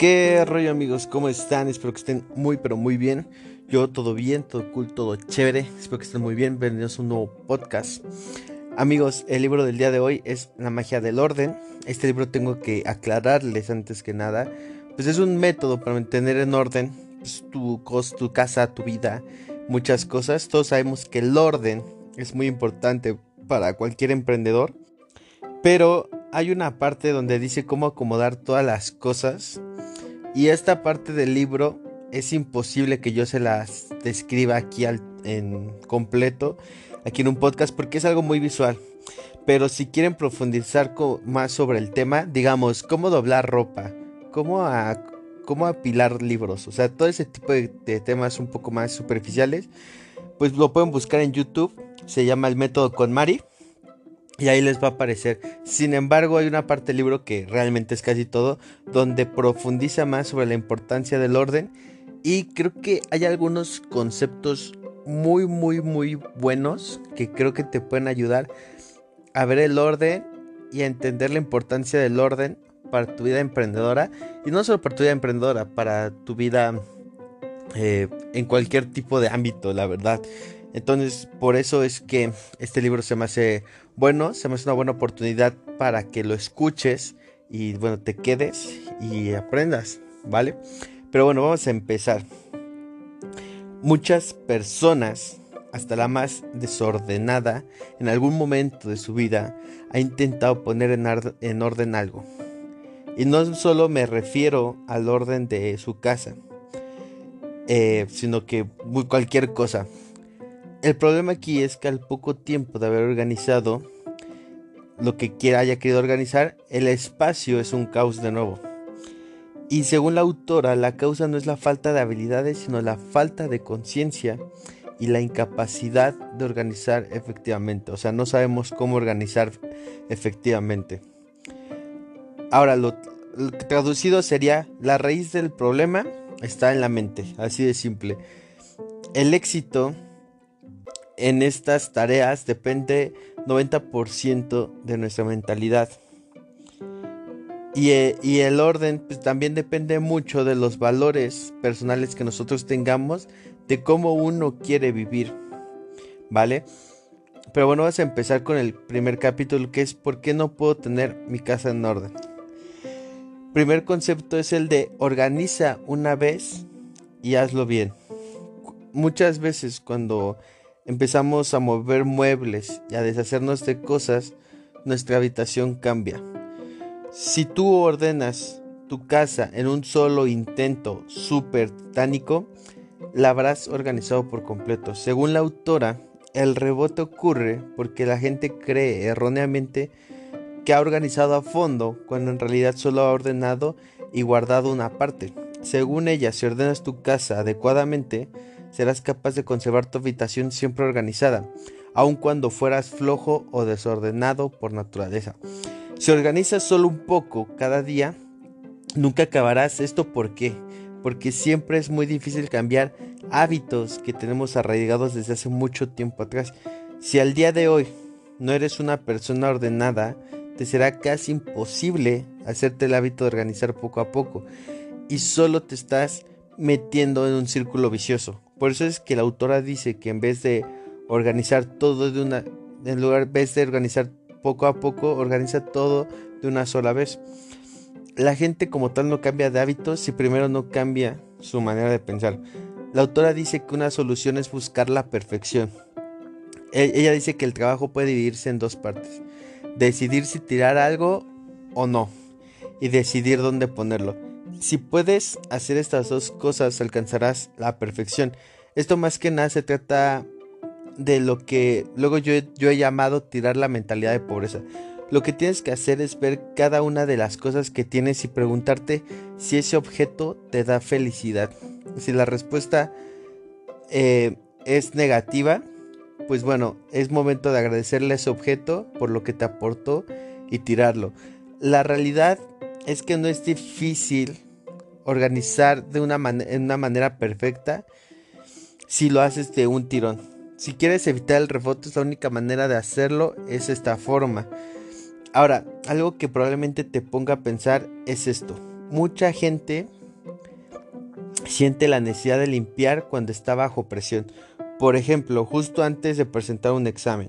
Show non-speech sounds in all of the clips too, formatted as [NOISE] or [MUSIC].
¿Qué rollo amigos? ¿Cómo están? Espero que estén muy pero muy bien. Yo todo bien, todo cool, todo chévere. Espero que estén muy bien. Bienvenidos a un nuevo podcast. Amigos, el libro del día de hoy es La magia del orden. Este libro tengo que aclararles antes que nada. Pues es un método para mantener en orden pues, tu, tu casa, tu vida, muchas cosas. Todos sabemos que el orden es muy importante para cualquier emprendedor. Pero hay una parte donde dice cómo acomodar todas las cosas. Y esta parte del libro es imposible que yo se las describa aquí en completo, aquí en un podcast, porque es algo muy visual. Pero si quieren profundizar más sobre el tema, digamos, cómo doblar ropa, cómo, cómo apilar libros, o sea, todo ese tipo de, de temas un poco más superficiales, pues lo pueden buscar en YouTube. Se llama El método con Mari y ahí les va a aparecer. Sin embargo, hay una parte del libro que realmente es casi todo, donde profundiza más sobre la importancia del orden. Y creo que hay algunos conceptos muy, muy, muy buenos que creo que te pueden ayudar a ver el orden y a entender la importancia del orden para tu vida emprendedora. Y no solo para tu vida emprendedora, para tu vida eh, en cualquier tipo de ámbito, la verdad. Entonces, por eso es que este libro se me hace bueno, se me hace una buena oportunidad para que lo escuches y bueno, te quedes y aprendas, ¿vale? Pero bueno, vamos a empezar. Muchas personas, hasta la más desordenada, en algún momento de su vida, ha intentado poner en, orden algo. Y no solo me refiero al orden de su casa, eh, sino que cualquier cosa. El problema aquí es que al poco tiempo de haber organizado lo que quiera haya querido organizar, el espacio es un caos de nuevo. Y según la autora, la causa no es la falta de habilidades, sino la falta de conciencia y la incapacidad de organizar efectivamente. O sea, no sabemos cómo organizar efectivamente. Ahora, lo, lo traducido sería, la raíz del problema está en la mente, así de simple. El éxito en estas tareas depende 90% de nuestra mentalidad. Eh, y, el orden pues, también depende mucho de los valores personales que nosotros tengamos, de cómo uno quiere vivir. ¿Vale? Pero bueno, vamos a empezar con el primer capítulo que es ¿por qué no puedo tener mi casa en orden? Primer concepto es el de organiza una vez y hazlo bien. Muchas veces cuando empezamos a mover muebles y a deshacernos de cosas, nuestra habitación cambia. Si tú ordenas tu casa en un solo intento súper titánico, la habrás organizado por completo. Según la autora, el rebote ocurre porque la gente cree erróneamente que ha organizado a fondo cuando en realidad solo ha ordenado y guardado una parte. Según ella, si ordenas tu casa adecuadamente, serás capaz de conservar tu habitación siempre organizada, aun cuando fueras flojo o desordenado por naturaleza. Si organizas solo un poco cada día, nunca acabarás esto ¿por qué? Porque siempre es muy difícil cambiar hábitos que tenemos arraigados desde hace mucho tiempo atrás. Si al día de hoy no eres una persona ordenada, te será casi imposible hacerte el hábito de organizar poco a poco y solo te estás metiendo en un círculo vicioso. Por eso es que la autora dice que en vez de organizar todo de una, en lugar de organizar poco a poco, organiza todo de una sola vez. La gente como tal no cambia de hábitos si primero no cambia su manera de pensar. La autora dice que una solución es buscar la perfección. E, ella dice que el trabajo puede dividirse en dos partes. Decidir si tirar algo o no. Y decidir dónde ponerlo. Si puedes hacer estas dos cosas, alcanzarás la perfección. Esto más que nada se trata de lo que luego yo, yo he llamado tirar la mentalidad de pobreza. Lo que tienes que hacer es ver cada una de las cosas que tienes y preguntarte si ese objeto te da felicidad. Si la respuesta eh, es negativa, pues bueno, es momento de agradecerle a ese objeto por lo que te aportó y tirarlo. La realidad es que no es difícil organizar de una, manera perfecta si lo haces de un tirón. Si quieres evitar el rebote, la única manera de hacerlo es esta forma. Ahora, algo que probablemente te ponga a pensar es esto. mucha gente siente la necesidad de limpiar cuando está bajo presión. Por ejemplo, justo antes de presentar un examen.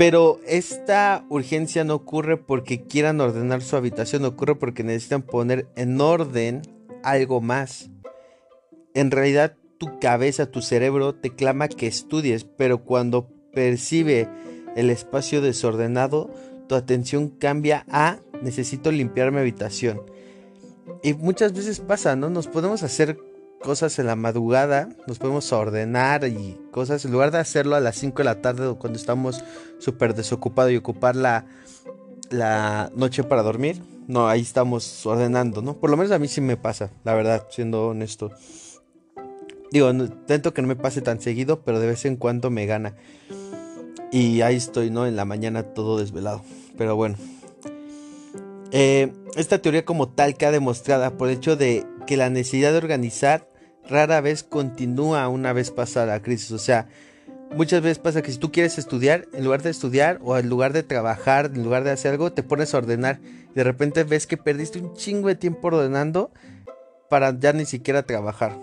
Pero esta urgencia no ocurre porque quieran ordenar su habitación, ocurre porque necesitan poner en orden algo más. En realidad tu cabeza, tu cerebro te clama que estudies, pero cuando percibe el espacio desordenado, tu atención cambia a necesito limpiar mi habitación. Y muchas veces pasa, ¿no? Nos podemos hacer cosas en la madrugada, nos podemos ordenar y cosas, en lugar de hacerlo a las 5 de la tarde o cuando estamos súper desocupados y ocupar la, la noche para dormir, no, ahí estamos ordenando, ¿no? Por lo menos a mí sí me pasa, la verdad, siendo honesto. Digo, intento que no me pase tan seguido, pero de vez en cuando me gana. Y ahí estoy, ¿no? En la mañana todo desvelado. Pero bueno. Eh, esta teoría como tal queda demostrada por el hecho de que la necesidad de organizar rara vez continúa una vez pasada la crisis. O sea, muchas veces pasa que si tú quieres estudiar, en lugar de estudiar o en lugar de trabajar, en lugar de hacer algo, te pones a ordenar. Y de repente ves que perdiste un chingo de tiempo ordenando para ya ni siquiera trabajar.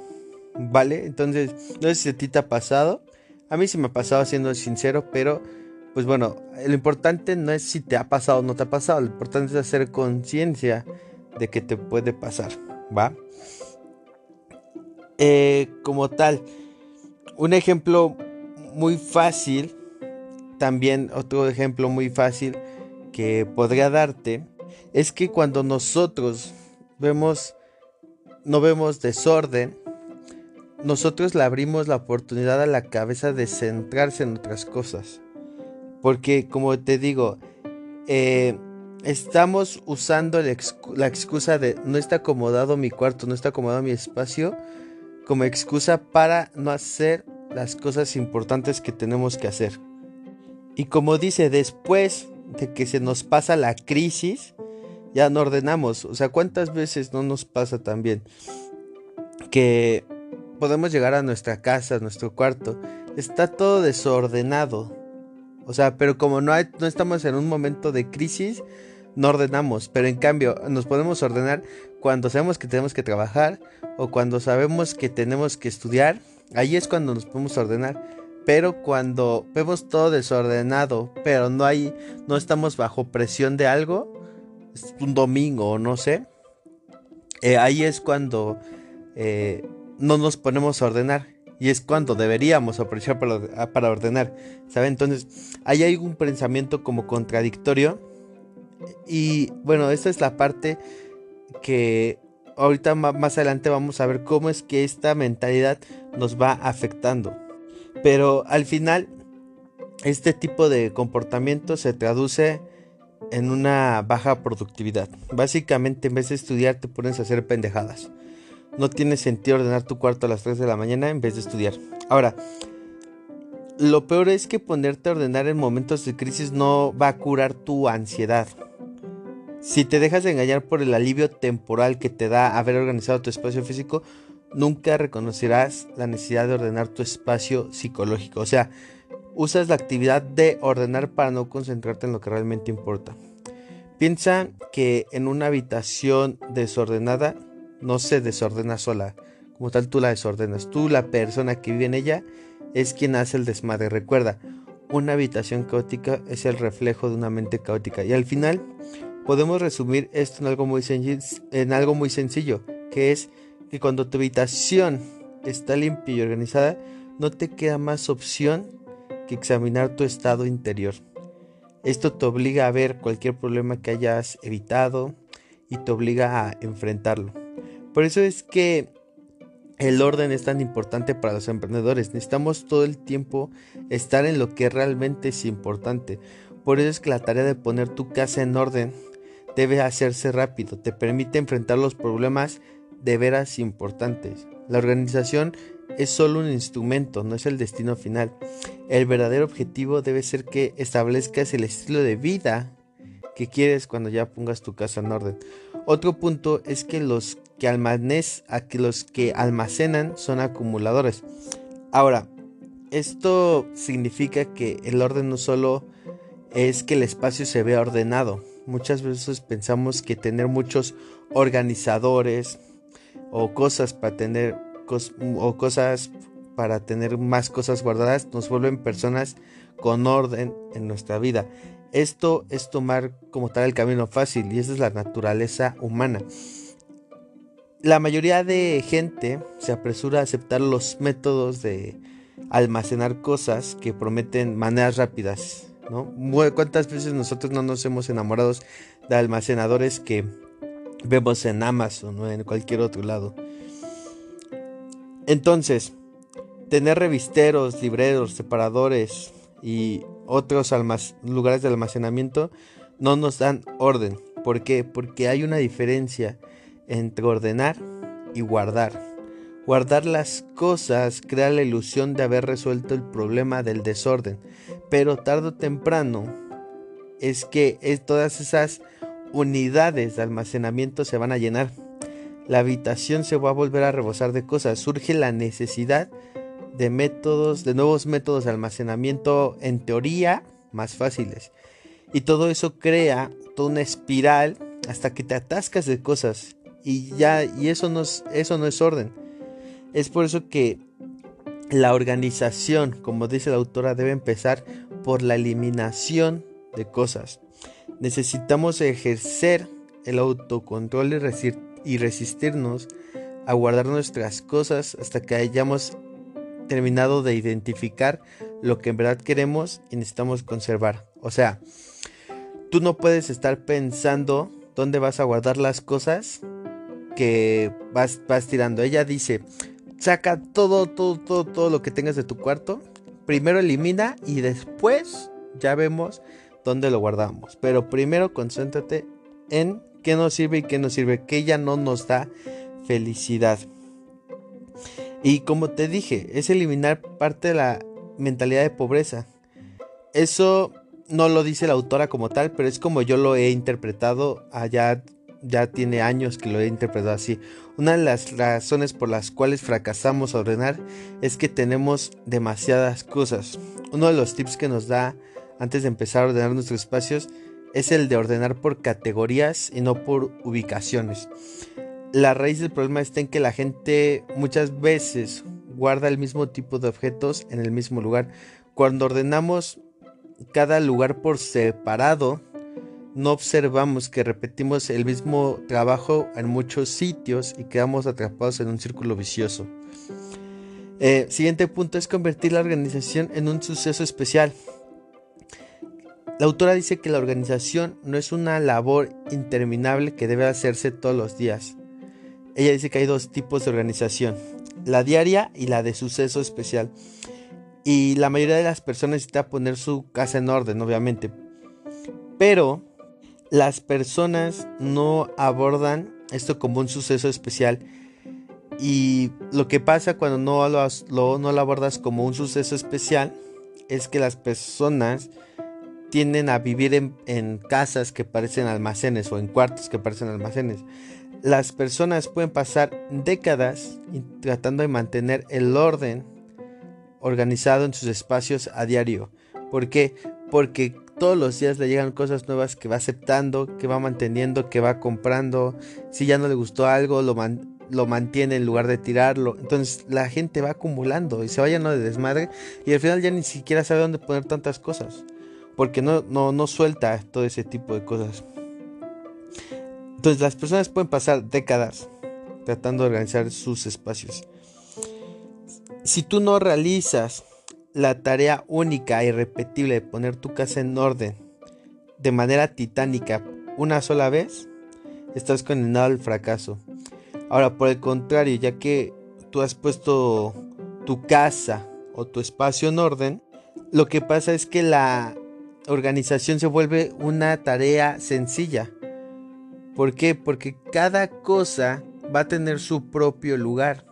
¿Vale? Entonces, no sé si a ti te ha pasado. A mí sí me ha pasado siendo sincero, pero pues bueno, lo importante no es si te ha pasado o no te ha pasado, lo importante es hacer conciencia de que te puede pasar, ¿va? Eh, como tal, un ejemplo muy fácil, también otro ejemplo muy fácil que podría darte, es que cuando nosotros vemos, no vemos desorden, nosotros le abrimos la oportunidad a la cabeza de centrarse en otras cosas. Porque como te digo, eh, estamos usando la excusa de no está acomodado mi cuarto, no está acomodado mi espacio, como excusa para no hacer las cosas importantes que tenemos que hacer. Y como dice, después de que se nos pasa la crisis, ya no ordenamos. O sea, ¿cuántas veces no nos pasa también que podemos llegar a nuestra casa, a nuestro cuarto, está todo desordenado. O sea, pero como no, no estamos en un momento de crisis, no ordenamos. Pero en cambio, nos podemos ordenar cuando sabemos que tenemos que trabajar o cuando sabemos que tenemos que estudiar. Ahí es cuando nos podemos ordenar. Pero cuando vemos todo desordenado, pero no hay, no estamos bajo presión de algo, es un domingo o no sé, eh, ahí es cuando eh, no nos ponemos a ordenar. Y es cuando deberíamos aprovechar para, para ordenar. ¿Sabe? Entonces, ahí hay un pensamiento como contradictorio. Y bueno, esta es la parte que ahorita más adelante vamos a ver cómo es que esta mentalidad nos va afectando. Pero al final, este tipo de comportamiento se traduce en una baja productividad. Básicamente, en vez de estudiar, te pones a hacer pendejadas. No tiene sentido ordenar tu cuarto a las 3 de la mañana en vez de estudiar. Ahora, lo peor es que ponerte a ordenar en momentos de crisis no va a curar tu ansiedad. Si te dejas de engañar por el alivio temporal que te da haber organizado tu espacio físico, nunca reconocerás la necesidad de ordenar tu espacio psicológico. O sea, usas la actividad de ordenar para no concentrarte en lo que realmente importa. Piensa que en una habitación desordenada no se desordena sola. Como tal, tú la desordenas. Tú, la persona que vive en ella, es quien hace el desmadre. Recuerda, una habitación caótica es el reflejo de una mente caótica. Y al final, podemos resumir esto en algo muy, sencillo, que es que cuando tu habitación está limpia y organizada, no te queda más opción que examinar tu estado interior. Esto te obliga a ver cualquier problema que hayas evitado y te obliga a enfrentarlo. Por eso es que el orden es tan importante para los emprendedores. Necesitamos todo el tiempo estar en lo que realmente es importante. Por eso es que la tarea de poner tu casa en orden debe hacerse rápido. Te permite enfrentar los problemas de veras importantes. La organización es solo un instrumento, no es el destino final. El verdadero objetivo debe ser que establezcas el estilo de vida que quieres cuando ya pongas tu casa en orden. Otro punto es que los que, que los que almacenan son acumuladores. Ahora, esto significa que el orden no solo es que el espacio se vea ordenado, muchas veces pensamos que tener muchos organizadores o cosas para tener o cosas para tener más cosas guardadas nos vuelven personas con orden en nuestra vida. Esto es tomar como tal el camino fácil y esa es la naturaleza humana. La mayoría de gente se apresura a aceptar los métodos de almacenar cosas que prometen maneras rápidas. ¿No? ¿Cuántas veces nosotros no nos hemos enamorado de almacenadores que vemos en Amazon o en cualquier otro lado? Entonces, tener revisteros, libreros, separadores y otros lugares de almacenamiento no nos dan orden. ¿Por qué? Porque hay una diferencia entre ordenar y guardar. Guardar las cosas crea la ilusión de haber resuelto el problema del desorden, pero tarde o temprano es que todas esas unidades de almacenamiento se van a llenar. La habitación se va a volver a rebosar de cosas. Surge la necesidad de métodos, de nuevos métodos de almacenamiento en teoría más fáciles. Y todo eso crea toda una espiral hasta que te atascas de cosas y ya y eso no es, eso no es orden. Es por eso que la organización, como dice la autora, debe empezar por la eliminación de cosas. Necesitamos ejercer el autocontrol y, resistirnos a guardar nuestras cosas hasta que hayamos terminado de identificar lo que en verdad queremos y necesitamos conservar. O sea, tú no puedes estar pensando dónde vas a guardar las cosas que vas, vas tirando. Ella dice, saca todo, todo, todo, todo lo que tengas de tu cuarto. Primero elimina y después ya vemos dónde lo guardamos. Pero primero concéntrate en qué nos sirve y qué nos sirve, que ella no nos da felicidad. Y como te dije, es eliminar parte de la mentalidad de pobreza. Eso no lo dice la autora como tal, pero es como yo lo he interpretado allá ya tiene años que lo he interpretado así. Una de las razones por las cuales fracasamos a ordenar es que tenemos demasiadas cosas. Uno de los tips que nos da antes de empezar a ordenar nuestros espacios es el de ordenar por categorías y no por ubicaciones la raíz del problema está en que la gente muchas veces guarda el mismo tipo de objetos en el mismo lugar. Cuando ordenamos cada lugar por separado, no observamos que repetimos el mismo trabajo en muchos sitios y quedamos atrapados en un círculo vicioso. Eh, siguiente punto es convertir la organización en un suceso especial. La autora dice que la organización no es una labor interminable que debe hacerse todos los días. Ella dice que hay dos tipos de organización, la diaria y la de suceso especial. Y la mayoría de las personas necesita poner su casa en orden, obviamente. Pero las personas no abordan esto como un suceso especial. Y lo que pasa cuando no lo, no lo abordas como un suceso especial es que las personas tienden a vivir en, en, casas que parecen almacenes o en cuartos que parecen almacenes las personas pueden pasar décadas tratando de mantener el orden organizado en sus espacios a diario. ¿Por qué? Porque todos los días le llegan cosas nuevas que va aceptando, que va manteniendo, que va comprando. Si ya no le gustó algo, lo, mantiene en lugar de tirarlo. Entonces la gente va acumulando y se va lleno de desmadre y al final ya ni siquiera sabe dónde poner tantas cosas. Porque no, no, no suelta todo ese tipo de cosas. Entonces las personas pueden pasar décadas tratando de organizar sus espacios. Si tú no realizas la tarea única y repetible de poner tu casa en orden de manera titánica una sola vez, estás condenado al fracaso. Ahora, por el contrario, ya que tú has puesto tu casa o tu espacio en orden, lo que pasa es que la organización se vuelve una tarea sencilla ¿Por qué? Porque cada cosa va a tener su propio lugar.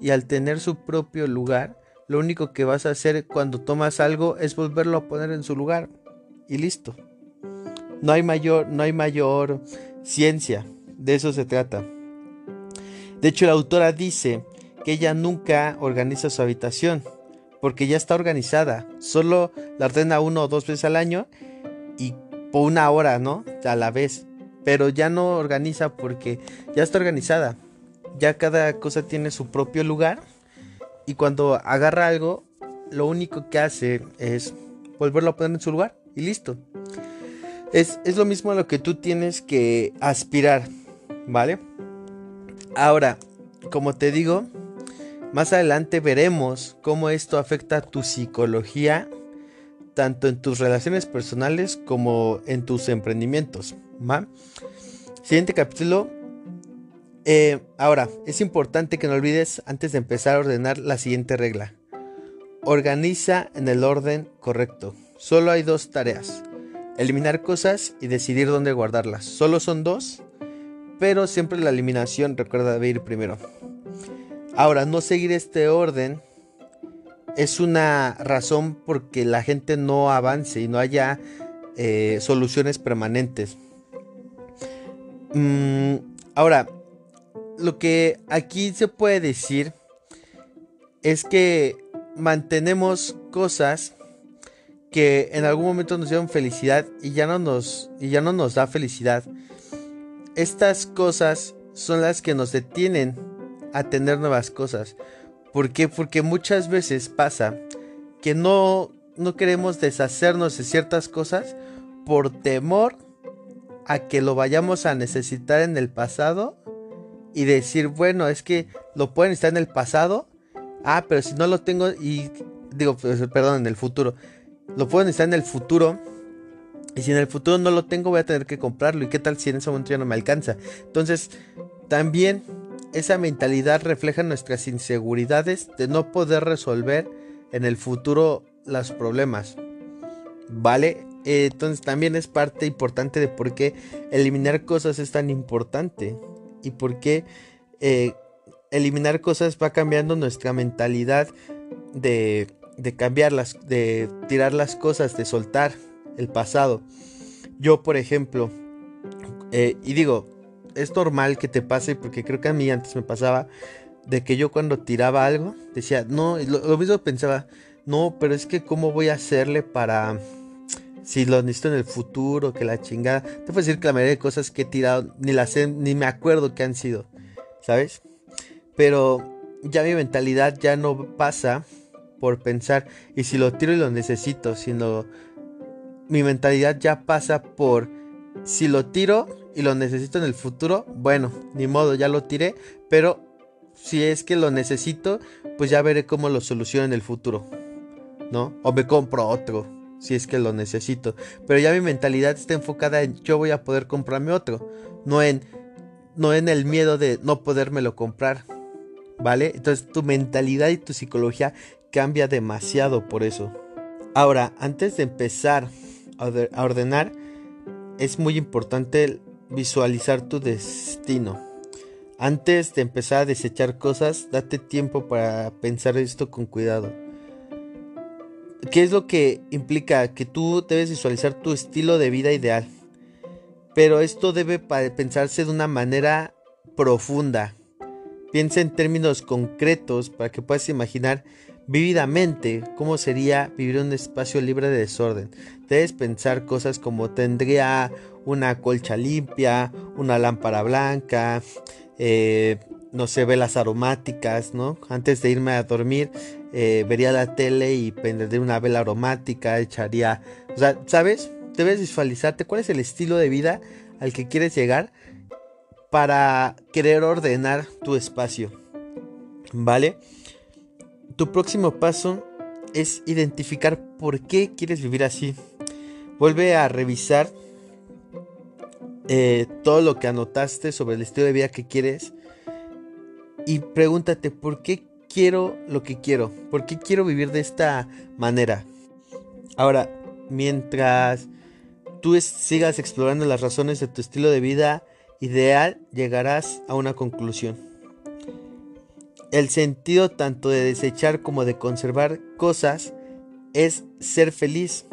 Y al tener su propio lugar, lo único que vas a hacer cuando tomas algo es volverlo a poner en su lugar. Y listo. No hay mayor, no hay mayor ciencia. De eso se trata. De hecho, la autora dice que ella nunca organiza su habitación. Porque ya está organizada. Solo la ordena uno o dos veces al año. Y por una hora, ¿no? A la vez. Pero ya no organiza porque ya está organizada. Ya cada cosa tiene su propio lugar. Y cuando agarra algo, lo único que hace es volverlo a poner en su lugar y listo. Es, es lo mismo a lo que tú tienes que aspirar, ¿vale? Ahora, como te digo, más adelante veremos cómo esto afecta a tu psicología, tanto en tus relaciones personales como en tus emprendimientos. Siguiente capítulo. Eh, ahora, es importante que no olvides antes de empezar a ordenar la siguiente regla. Organiza en el orden correcto. Solo hay dos tareas. Eliminar cosas y decidir dónde guardarlas. Solo son dos, pero siempre la eliminación recuerda debe ir primero. Ahora, no seguir este orden es una razón porque la gente no avance y no haya eh, soluciones permanentes. Mm, ahora, lo que aquí se puede decir es que mantenemos cosas que en algún momento nos dieron felicidad y ya no nos, y ya no nos da felicidad. Estas cosas son las que nos detienen a tener nuevas cosas. ¿Por qué? Porque muchas veces pasa que no, no queremos deshacernos de ciertas cosas por temor a que lo vayamos a necesitar en el pasado y decir, bueno, es que lo pueden estar en el pasado. Ah, pero si no lo tengo y digo, pues, perdón, en el futuro. Lo pueden estar en el futuro. Y si en el futuro no lo tengo, voy a tener que comprarlo. ¿Y qué tal si en ese momento ya no me alcanza? Entonces, también esa mentalidad refleja nuestras inseguridades de no poder resolver en el futuro los problemas. ¿Vale? Entonces también es parte importante de por qué eliminar cosas es tan importante y por qué eh, eliminar cosas va cambiando nuestra mentalidad de, de cambiarlas, de tirar las cosas, de soltar el pasado. Yo, por ejemplo, eh, y digo, es normal que te pase, porque creo que a mí antes me pasaba, de que yo cuando tiraba algo, decía, no, lo, mismo pensaba, no, pero es que cómo voy a hacerle para, si lo necesito en el futuro, que la chingada, te puedo decir que la mayoría de cosas que he tirado, ni las sé, ni me acuerdo que han sido, ¿sabes? Pero ya mi mentalidad ya no pasa por pensar, y si lo tiro y lo necesito, sino mi mentalidad ya pasa por, si lo tiro, y lo necesito en el futuro, bueno, ni modo, ya lo tiré, pero si es que lo necesito, pues ya veré cómo lo soluciono en el futuro, ¿no? O me compro otro, si es que lo necesito. Pero ya mi mentalidad está enfocada en yo voy a poder comprarme otro, no en, no en el miedo de no podérmelo comprar, ¿vale? Entonces tu mentalidad y tu psicología cambia demasiado por eso. Ahora, antes de empezar a ordenar, es muy importante visualizar tu destino. Antes de empezar a desechar cosas, date tiempo para pensar esto con cuidado. ¿Qué es lo que implica? Que tú debes visualizar tu estilo de vida ideal. Pero esto debe pensarse de una manera profunda. Piensa en términos concretos para que puedas imaginar vívidamente cómo sería vivir un espacio libre de desorden. Debes pensar cosas como tendría una colcha limpia, una lámpara blanca, eh, no sé, velas aromáticas, ¿no? Antes de irme a dormir, eh, vería la tele y prendería una vela aromática, echaría, o sea, ¿sabes? Debes visualizarte cuál es el estilo de vida al que quieres llegar para querer ordenar tu espacio, ¿vale? Tu próximo paso es identificar por qué quieres vivir así. Vuelve a revisar eh, todo lo que anotaste sobre el estilo de vida que quieres y pregúntate por qué quiero lo que quiero, por qué quiero vivir de esta manera. Ahora, mientras tú sigas explorando las razones de tu estilo de vida ideal, llegarás a una conclusión. El sentido tanto de desechar como de conservar cosas es ser feliz.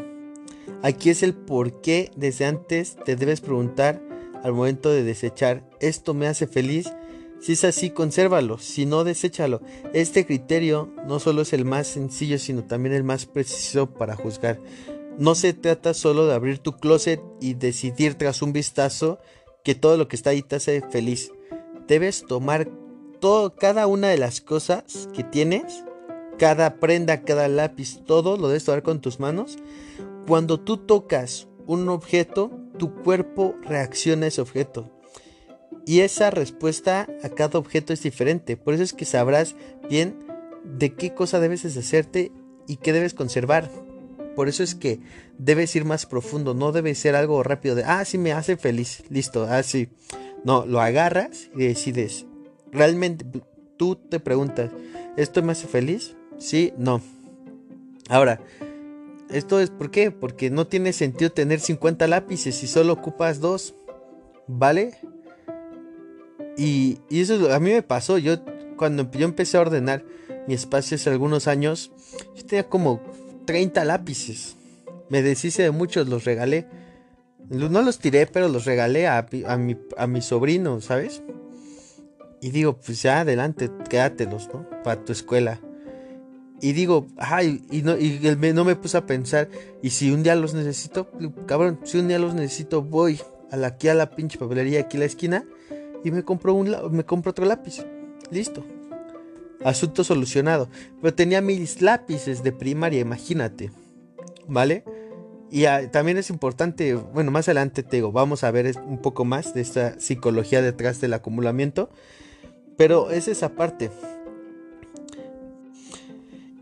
Aquí es el por qué desde antes te debes preguntar al momento de desechar, ¿esto me hace feliz? Si es así, consérvalo, si no, deséchalo. Este criterio no solo es el más sencillo, sino también el más preciso para juzgar. no se trata solo de abrir tu closet y decidir tras un vistazo que todo lo que está ahí te hace feliz. Debes tomar todo, cada una de las cosas que tienes, cada prenda, cada lápiz, todo lo debes tomar con tus manos. Cuando tú tocas un objeto, tu cuerpo reacciona a ese objeto. Y esa respuesta a cada objeto es diferente. Por eso es que sabrás bien de qué cosa debes deshacerte y qué debes conservar. Por eso es que debes ir más profundo, no debe ser algo rápido de, ah, sí me hace feliz, listo. Ah, no, lo agarras y decides. Realmente tú te preguntas, ¿esto me hace feliz? Sí, no. Ahora, esto es por qué? Porque no tiene sentido tener 50 lápices si solo ocupas dos. ¿Vale? Y, y eso a mí me pasó. Yo cuando yo empecé a ordenar mi espacio hace algunos años, yo tenía como 30 lápices. Me deshice de muchos, los regalé. No los tiré, pero los regalé a, mi, a mi sobrino, ¿sabes? Y digo, pues ya adelante, quédatelos, ¿no? Para tu escuela. Y digo, ay, y no, y no me puse a pensar, y si un día los necesito, cabrón, si un día los necesito, voy a la, aquí a la pinche papelería, aquí a la esquina, y me compro, un, me compro otro lápiz. Listo. Asunto solucionado. Pero tenía mis lápices de primaria, imagínate. ¿Vale? Y ah, también es importante, bueno, más adelante te digo, vamos a ver un poco más de esta psicología detrás del acumulamiento. Pero es esa parte.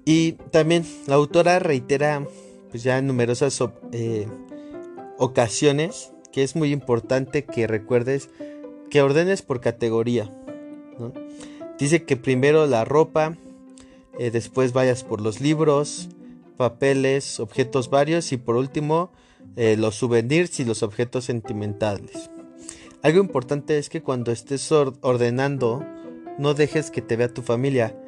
Y también la autora reitera, pues ya en numerosas eh, ocasiones, que es muy importante que recuerdes que ordenes por categoría. Dice que primero la ropa, eh, después vayas por los libros, papeles, objetos varios y por último eh, los souvenirs y los objetos sentimentales. Algo importante es que cuando estés ordenando, no dejes que te vea tu familia.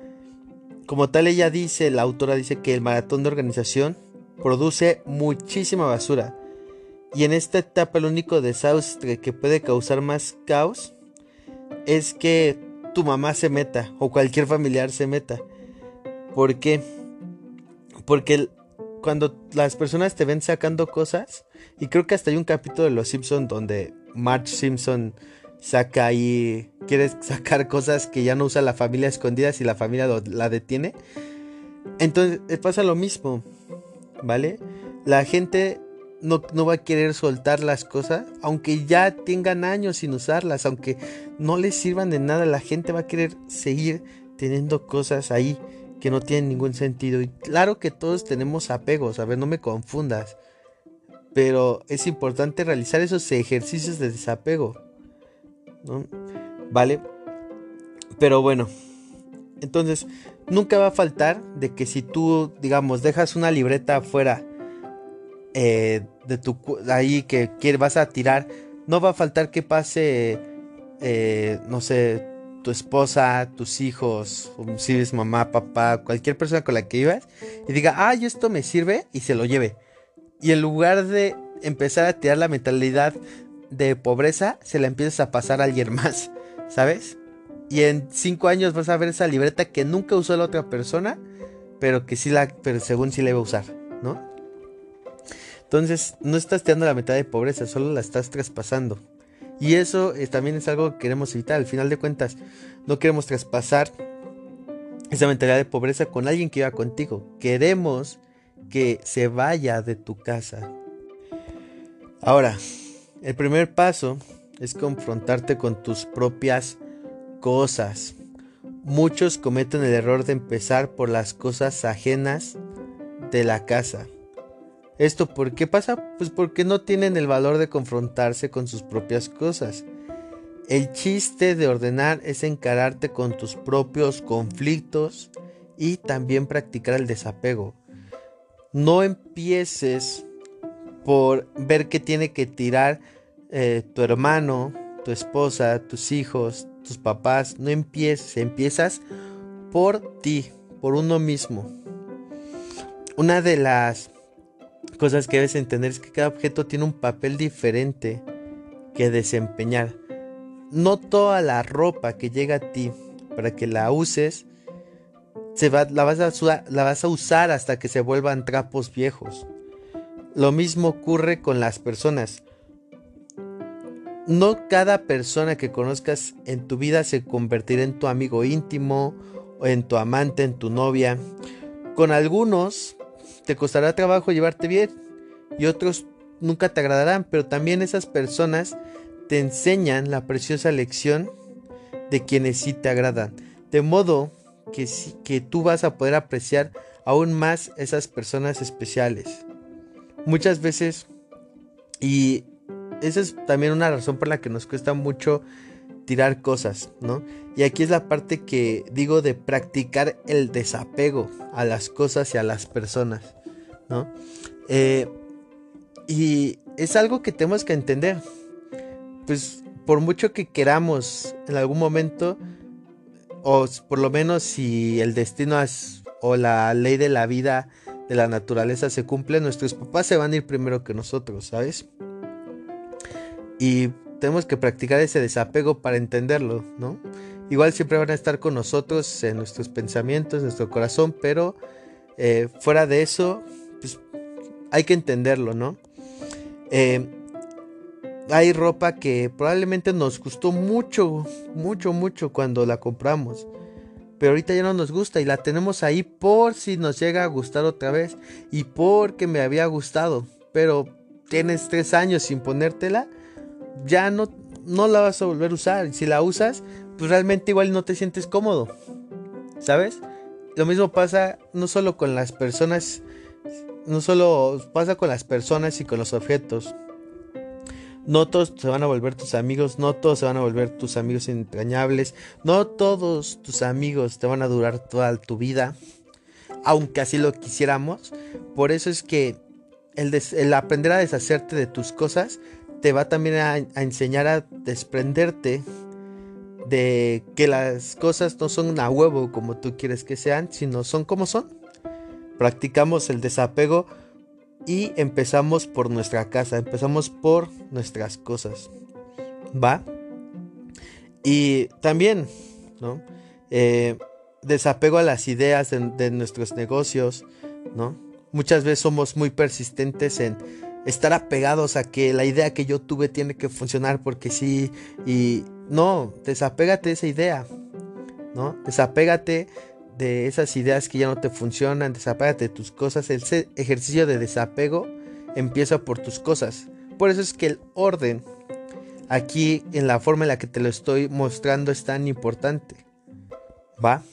Como tal ella dice, la autora dice que el maratón de organización produce muchísima basura. Y en esta etapa el único desastre que puede causar más caos es que tu mamá se meta o cualquier familiar se meta. ¿Por qué? Porque cuando las personas te ven sacando cosas, y creo que hasta hay un capítulo de Los Simpson donde Marge Simpson saca ahí, quiere sacar cosas que ya no usa la familia escondidas y la familia la detiene. Entonces eh, pasa lo mismo, ¿vale? La gente no, va a querer soltar las cosas, aunque ya tengan años sin usarlas, aunque no les sirvan de nada, la gente va a querer seguir teniendo cosas ahí que no tienen ningún sentido. Y claro que todos tenemos apegos, a ver, no me confundas, pero es importante realizar esos ejercicios de desapego. ¿Vale? Pero bueno, entonces nunca va a faltar de que si tú, digamos, dejas una libreta afuera, eh, de tu ahí que vas a tirar, no va a faltar que pase, eh, no sé, tu esposa, tus hijos, si eres mamá, papá, cualquier persona con la que ibas, y diga, ay, esto me sirve, y se lo lleve. Y en lugar de empezar a tirar la mentalidad de pobreza, se la empiezas a pasar a alguien más, ¿sabes? Y en cinco años vas a ver esa libreta que nunca usó la otra persona, pero que sí la, pero según sí la iba a usar. Entonces, no estás tirando la mitad de pobreza, solo la estás traspasando. Y eso eh, también es algo que queremos evitar. Al final de cuentas, no queremos traspasar esa mentalidad de pobreza con alguien que iba contigo. Queremos que se vaya de tu casa. Ahora, el primer paso es confrontarte con tus propias cosas. Muchos cometen el error de empezar por las cosas ajenas de la casa. ¿Esto por qué pasa? Pues porque no tienen el valor de confrontarse con sus propias cosas. El chiste de ordenar es encararte con tus propios conflictos y también practicar el desapego. No empieces por ver qué tiene que tirar eh, tu hermano, tu esposa, tus hijos, tus papás. No empieces, empiezas por ti, por uno mismo. Una de las cosas que debes entender es que cada objeto tiene un papel diferente que desempeñar. No toda la ropa que llega a ti para que la uses, se va, la, vas a usar, la vas a usar hasta que se vuelvan trapos viejos. lo mismo ocurre con las personas. No cada persona que conozcas en tu vida se convertirá en tu amigo íntimo, o en tu amante, en tu novia. Con algunos te costará trabajo llevarte bien y otros nunca te agradarán, pero también esas personas te enseñan la preciosa lección de quienes sí te agradan. De modo que, que tú vas a poder apreciar aún más esas personas especiales. Muchas veces, y esa es también una razón por la que nos cuesta mucho tirar cosas, ¿no? Y aquí es la parte que digo de practicar el desapego a las cosas y a las personas, ¿no? Eh, y es algo que tenemos que entender. Pues por mucho que queramos en algún momento, o por lo menos si el destino o la ley de la vida, de la naturaleza se cumple, nuestros papás se van a ir primero que nosotros, ¿sabes? Y tenemos que practicar ese desapego para entenderlo, ¿no? Igual siempre van a estar con nosotros en nuestros pensamientos, en nuestro corazón, pero eh, fuera de eso, pues hay que entenderlo, ¿no? Eh, hay ropa que probablemente nos gustó mucho, mucho, mucho cuando la compramos. Pero ahorita ya no nos gusta y la tenemos ahí por si nos llega a gustar otra vez. Y porque me había gustado. Pero tienes tres años sin ponértela. Ya no, no la vas a volver a usar. Si la usas, pues realmente igual no te sientes cómodo. ¿Sabes? Lo mismo pasa no solo con las personas no solo pasa con las personas y con los objetos. No todos se van a volver tus amigos, no todos se van a volver tus amigos entrañables, no todos tus amigos te van a durar toda tu vida, aunque así lo quisiéramos. Por eso es que el, aprender a deshacerte de tus cosas te va también a, enseñar a desprenderte de que las cosas no son a huevo como tú quieres que sean, sino son como son. Practicamos el desapego y empezamos por nuestra casa, empezamos por nuestras cosas. ¿Va? Y también, ¿no? Eh, desapego a las ideas de, nuestros negocios, ¿no? Muchas veces somos muy persistentes en estar apegados a que la idea que yo tuve tiene que funcionar porque sí y no, desapégate de esa idea, ¿no? Desapégate de esas ideas que ya no te funcionan, desapégate de tus cosas. El ejercicio de desapego empieza por tus cosas. Por eso es que el orden aquí en la forma en la que te lo estoy mostrando es tan importante. ¿Va?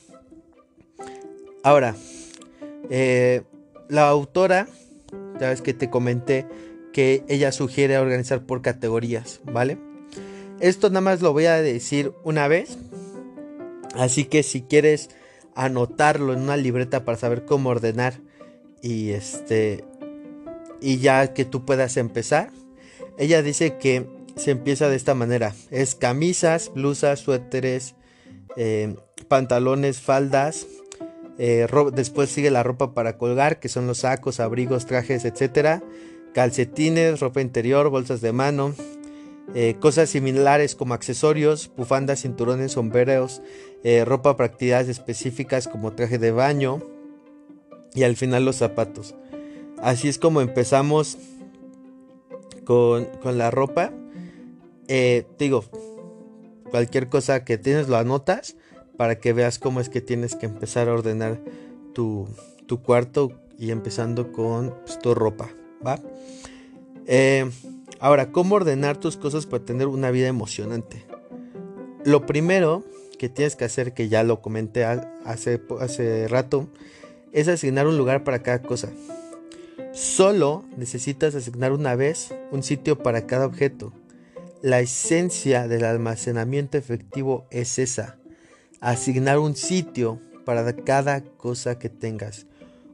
Ahora, eh, la autora, ya ves que te comenté que ella sugiere organizar por categorías, ¿vale? Esto nada más lo voy a decir una vez. Así que si quieres anotarlo en una libreta para saber cómo ordenar y este y ya que tú puedas empezar. Ella dice que se empieza de esta manera. Es camisas, blusas, suéteres, eh, pantalones, faldas. Eh, después sigue la ropa para colgar, que son los sacos, abrigos, trajes, etcétera. Calcetines, ropa interior, bolsas de mano, eh, cosas similares como accesorios, bufandas, cinturones, sombreros, eh, ropa para actividades específicas como traje de baño y al final los zapatos. Así es como empezamos con, la ropa. Digo, cualquier cosa que tienes lo anotas para que veas cómo es que tienes que empezar a ordenar tu, cuarto y empezando con pues, tu ropa, ¿va? Ahora, ¿cómo ordenar tus cosas para tener una vida emocionante? Lo primero que tienes que hacer, que ya lo comenté hace, hace rato, es asignar un lugar para cada cosa. Solo necesitas asignar una vez un sitio para cada objeto. La esencia del almacenamiento efectivo es esa. Asignar un sitio para cada cosa que tengas.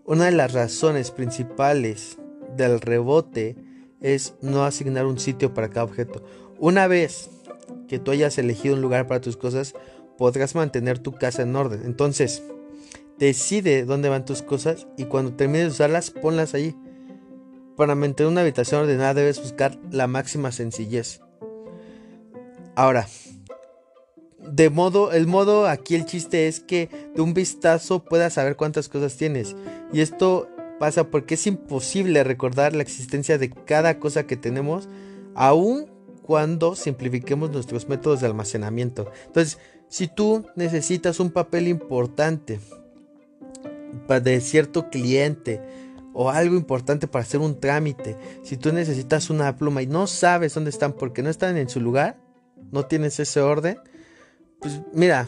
Una de las razones principales del rebote es no asignar un sitio para cada objeto. Una vez que tú hayas elegido un lugar para tus cosas, podrás mantener tu casa en orden. Entonces, decide dónde van tus cosas y cuando termines de usarlas, ponlas allí. Para mantener una habitación ordenada debes buscar la máxima sencillez. Ahora, de modo, el modo aquí el chiste es que de un vistazo puedas saber cuántas cosas tienes. Y esto pasa porque es imposible recordar la existencia de cada cosa que tenemos, aun cuando simplifiquemos nuestros métodos de almacenamiento. Entonces, si tú necesitas un papel importante de cierto cliente o algo importante para hacer un trámite, si tú necesitas una pluma y no sabes dónde están porque no están en su lugar, no tienes ese orden, pues mira,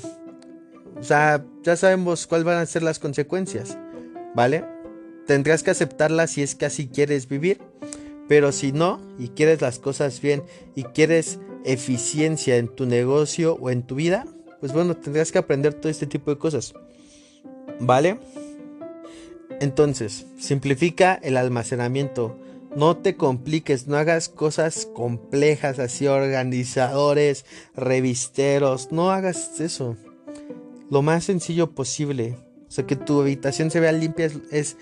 o sea, ya sabemos cuáles van a ser las consecuencias, ¿vale? Tendrás que aceptarlas si es que así quieres vivir. Pero si no, y quieres las cosas bien, y quieres eficiencia en tu negocio o en tu vida, pues bueno, tendrás que aprender todo este tipo de cosas. ¿Vale? Entonces, simplifica el almacenamiento. No te compliques, no hagas cosas complejas así, organizadores, revisteros, no hagas eso. Lo más sencillo posible. O sea, que tu habitación se vea limpia es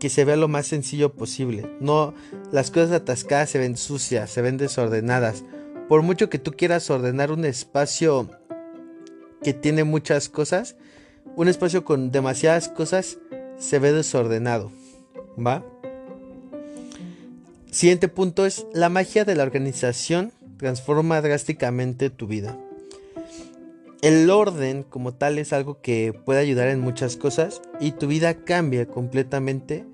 que se vea lo más sencillo posible. No, las cosas atascadas se ven sucias, se ven desordenadas. Por mucho que tú quieras ordenar un espacio que tiene muchas cosas, un espacio con demasiadas cosas se ve desordenado. ¿Va? Siguiente punto es la magia de la organización transforma drásticamente tu vida. El orden como tal es algo que puede ayudar en muchas cosas y tu vida cambia completamente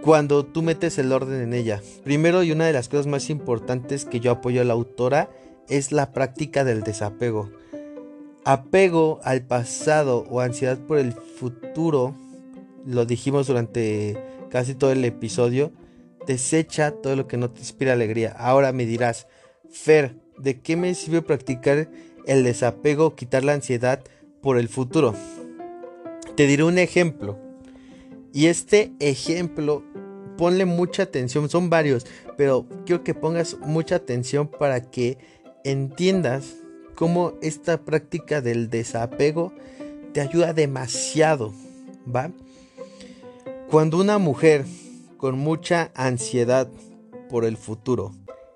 cuando tú metes el orden en ella. Primero y una de las cosas más importantes que yo apoyo a la autora es la práctica del desapego. Apego al pasado o ansiedad por el futuro, lo dijimos durante casi todo el episodio, desecha todo lo que no te inspira alegría. Ahora me dirás, Fer, ¿de qué me sirve practicar el desapego, quitar la ansiedad por el futuro? Te diré un ejemplo. Y este ejemplo, ponle mucha atención, son varios, pero quiero que pongas mucha atención para que entiendas cómo esta práctica del desapego te ayuda demasiado, ¿va? Cuando una mujer con mucha ansiedad por el futuro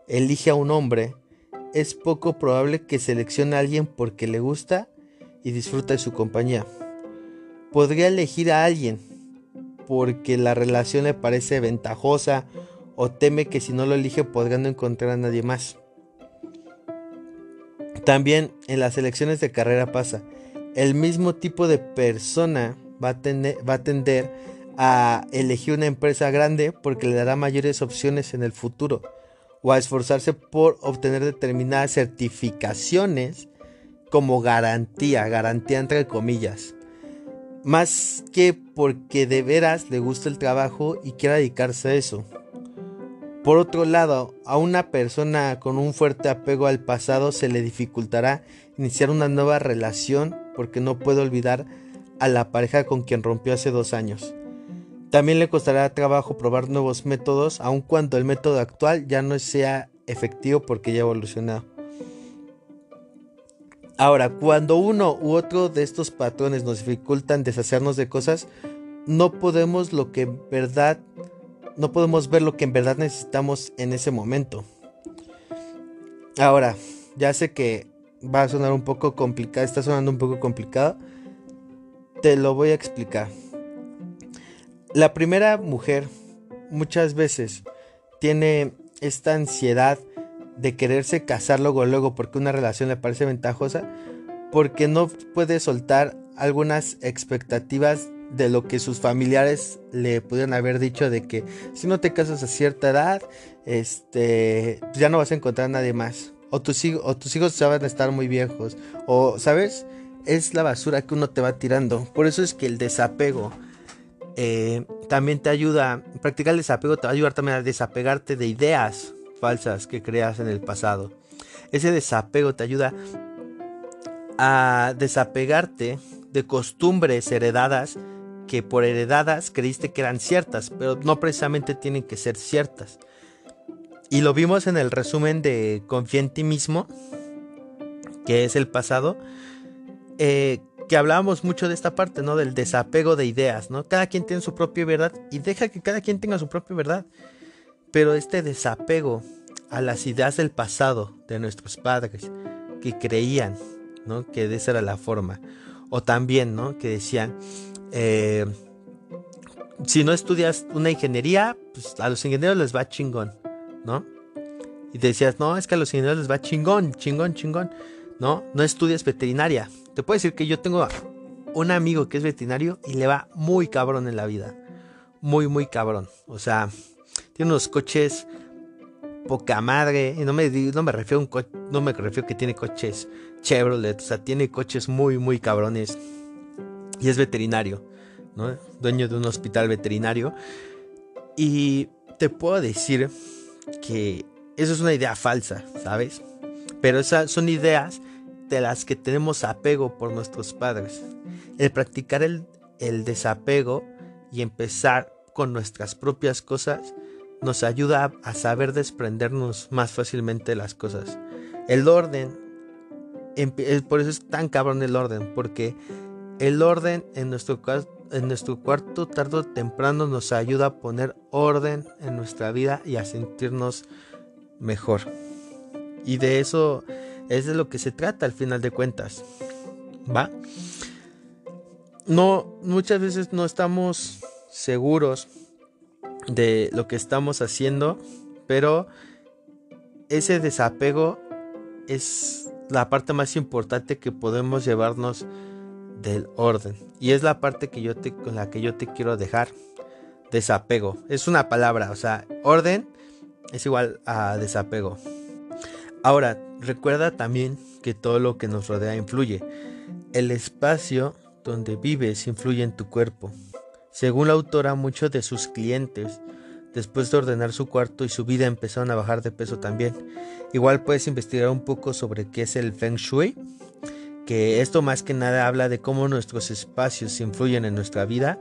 elige a un hombre, es poco probable que seleccione a alguien porque le gusta y disfruta de su compañía. Podría elegir a alguien porque la relación le parece ventajosa o teme que si no lo elige podrá no encontrar a nadie más. También en las elecciones de carrera pasa, el mismo tipo de persona va a, va a tender a elegir una empresa grande porque le dará mayores opciones en el futuro o a esforzarse por obtener determinadas certificaciones como garantía, garantía entre comillas más que porque de veras le gusta el trabajo y quiera dedicarse a eso. Por otro lado, a una persona con un fuerte apego al pasado se le dificultará iniciar una nueva relación porque no puede olvidar a la pareja con quien rompió hace dos años. También le costará trabajo probar nuevos métodos, aun cuando el método actual ya no sea efectivo porque ya ha evolucionado. Ahora, cuando uno u otro de estos patrones nos dificultan deshacernos de cosas, no podemos lo que en verdad no podemos ver lo que en verdad necesitamos en ese momento. Ahora, ya sé que va a sonar un poco complicado, está sonando un poco complicado. Te lo voy a explicar. La primera mujer muchas veces tiene esta ansiedad de quererse casar luego luego porque una relación le parece ventajosa, porque no puede soltar algunas expectativas de lo que sus familiares le pudieron haber dicho de que si no te casas a cierta edad, este, pues ya no vas a encontrar a nadie más. O tus, o tus hijos ya van a estar muy viejos. O, ¿sabes? Es la basura que uno te va tirando. Por eso es que el desapego eh, también te ayuda, practicar el desapego te va a ayudar también a desapegarte de ideas falsas que creas en el pasado. Ese desapego te ayuda a desapegarte de costumbres heredadas que por heredadas creíste que eran ciertas, pero no precisamente tienen que ser ciertas. Y lo vimos en el resumen de Confía en ti mismo, que es el pasado, eh, que hablábamos mucho de esta parte, ¿no? Del desapego de ideas, ¿no? Cada quien tiene su propia verdad y deja que cada quien tenga su propia verdad. Pero este desapego a las ideas del pasado de nuestros padres que creían ¿no? que esa era la forma. O también ¿no? que decían, eh, si no estudias una ingeniería, pues a los ingenieros les va chingón, ¿no? Y decías, no, es que a los ingenieros les va chingón, chingón, chingón, ¿no? No estudias veterinaria. Te puedo decir que yo tengo un amigo que es veterinario y le va muy cabrón en la vida. Muy, muy cabrón. O sea, tiene unos coches poca madre. Y no me, no me refiero a un coche, no me refiero que tiene coches Chevrolet. O sea, tiene coches muy, muy cabrones. Y es veterinario, ¿no? Dueño de un hospital veterinario. Y te puedo decir que eso es una idea falsa, ¿sabes? Pero esas son ideas de las que tenemos apego por nuestros padres. El practicar el, el desapego y empezar con nuestras propias cosas nos ayuda a saber desprendernos más fácilmente de las cosas. El orden, por eso es tan cabrón el orden, porque el orden en nuestro, en nuestro cuarto tarde o temprano nos ayuda a poner orden en nuestra vida y a sentirnos mejor. Y de eso es de lo que se trata al final de cuentas. ¿Va? No, muchas veces no estamos seguros de lo que estamos haciendo, pero ese desapego es la parte más importante que podemos llevarnos del orden. Y es la parte que yo te, con la que yo te quiero dejar. Desapego. Es una palabra. O sea, orden es igual a desapego. Ahora, recuerda también que todo lo que nos rodea influye. El espacio donde vives influye en tu cuerpo. Según la autora, muchos de sus clientes, después de ordenar su cuarto y su vida, empezaron a bajar de peso también. Igual puedes investigar un poco sobre qué es el Feng Shui, que esto más que nada habla de cómo nuestros espacios influyen en nuestra vida.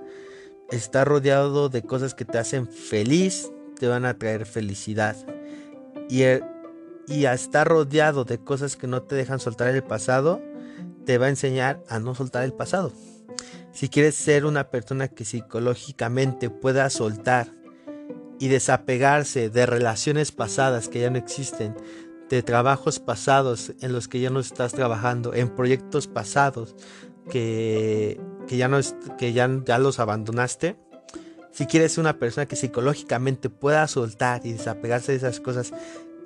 Está rodeado de cosas que te hacen feliz, te van a traer felicidad. Y, y a estar rodeado de cosas que no te dejan soltar el pasado, te va a enseñar a no soltar el pasado. Si quieres ser una persona que psicológicamente pueda soltar y desapegarse de relaciones pasadas que ya no existen, de trabajos pasados en los que ya no estás trabajando, en proyectos pasados que, ya, no que ya, ya los abandonaste, si quieres ser una persona que psicológicamente pueda soltar y desapegarse de esas cosas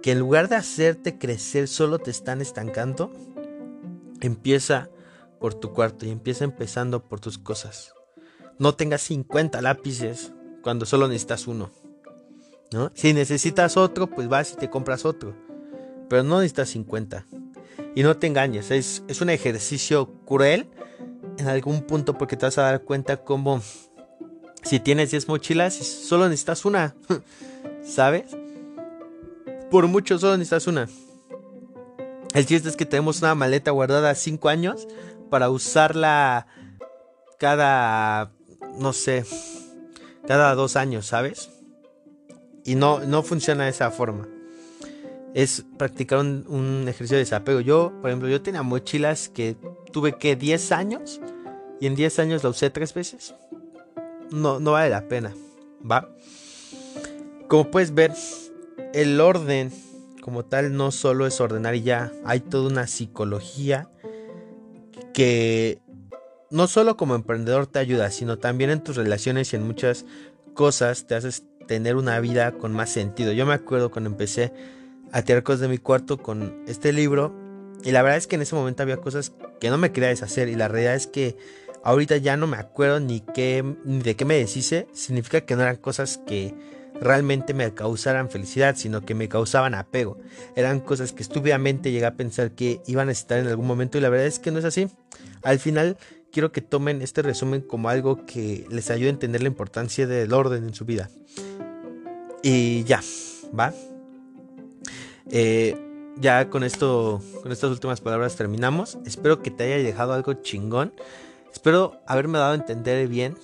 que en lugar de hacerte crecer solo te están estancando, empieza por tu cuarto y empieza empezando por tus cosas. No tengas 50 lápices cuando solo necesitas uno. ¿no? Si necesitas otro, pues vas y te compras otro. Pero no necesitas 50. Y no te engañes, es, es un ejercicio cruel en algún punto porque te vas a dar cuenta como si tienes 10 mochilas, solo necesitas una. [LAUGHS] ¿Sabes? Por mucho solo necesitas una. El chiste es que tenemos una maleta guardada 5 años para usarla cada, no sé, cada dos años, ¿sabes? Y no, no funciona de esa forma. Es practicar un, ejercicio de desapego. Yo, por ejemplo, yo tenía mochilas que tuve que 10 años y en 10 años la usé tres veces. No, no vale la pena, ¿va? Como puedes ver, el orden como tal no solo es ordenar y ya, hay toda una psicología que no solo como emprendedor te ayuda, sino también en tus relaciones y en muchas cosas te haces tener una vida con más sentido. Yo me acuerdo cuando empecé a tirar cosas de mi cuarto con este libro y la verdad es que en ese momento había cosas que no me quería deshacer y la realidad es que ahorita ya no me acuerdo ni, qué, ni de qué me deshice. Significa que no eran cosas que realmente me causaran felicidad, sino que me causaban apego. Eran cosas que estúpidamente llegué a pensar que iban a estar en algún momento y la verdad es que no es así. Al final quiero que tomen este resumen como algo que les ayude a entender la importancia del orden en su vida. Y ya, ¿va? Eh, ya con esto, con estas últimas palabras terminamos. Espero que te haya dejado algo chingón. Espero haberme dado a entender bien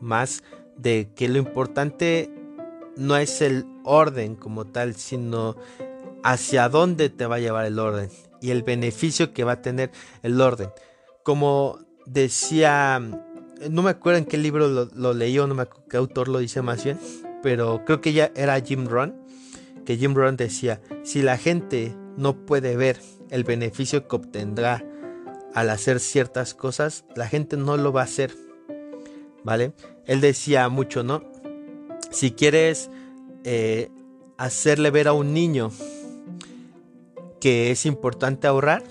más de que lo importante no es el orden como tal, sino hacia dónde te va a llevar el orden y el beneficio que va a tener el orden. Como decía, no me acuerdo en qué libro lo, leí o no me qué autor lo dice más bien, pero creo que ya era Jim Rohn, que Jim Rohn decía, si la gente no puede ver el beneficio que obtendrá al hacer ciertas cosas, la gente no lo va a hacer. ¿Vale? él decía mucho, ¿no? Si quieres eh, hacerle ver a un niño que es importante ahorrar,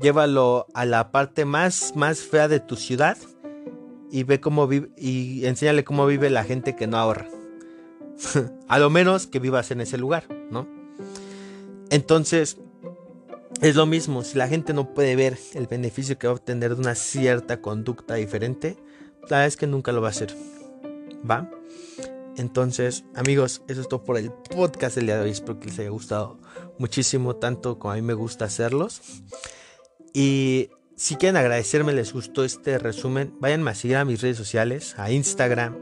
llévalo a la parte más, más fea de tu ciudad y ve cómo vive y enséñale cómo vive la gente que no ahorra. [LAUGHS] a lo menos que vivas en ese lugar, ¿no? Entonces, es lo mismo, si la gente no puede ver el beneficio que va a obtener de una cierta conducta diferente, la verdad es que nunca lo va a hacer. ¿Va? Entonces, amigos, eso es todo por el podcast del día de hoy. Espero que les haya gustado muchísimo, tanto como a mí me gusta hacerlos. Y si quieren agradecerme, les gustó este resumen, vayan a seguir a mis redes sociales, a Instagram.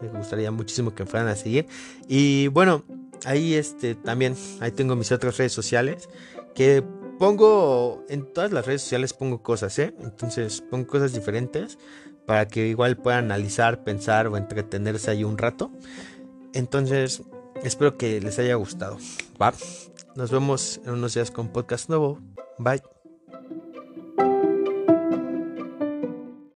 Me gustaría muchísimo que me fueran a seguir. Y bueno, ahí este también, ahí tengo mis otras redes sociales que pongo en todas las redes sociales pongo cosas, ¿eh? Entonces pongo cosas diferentes para que igual puedan analizar, pensar o entretenerse ahí un rato. Entonces, espero que les haya gustado. ¿va? Nos vemos en unos días con podcast nuevo. Bye.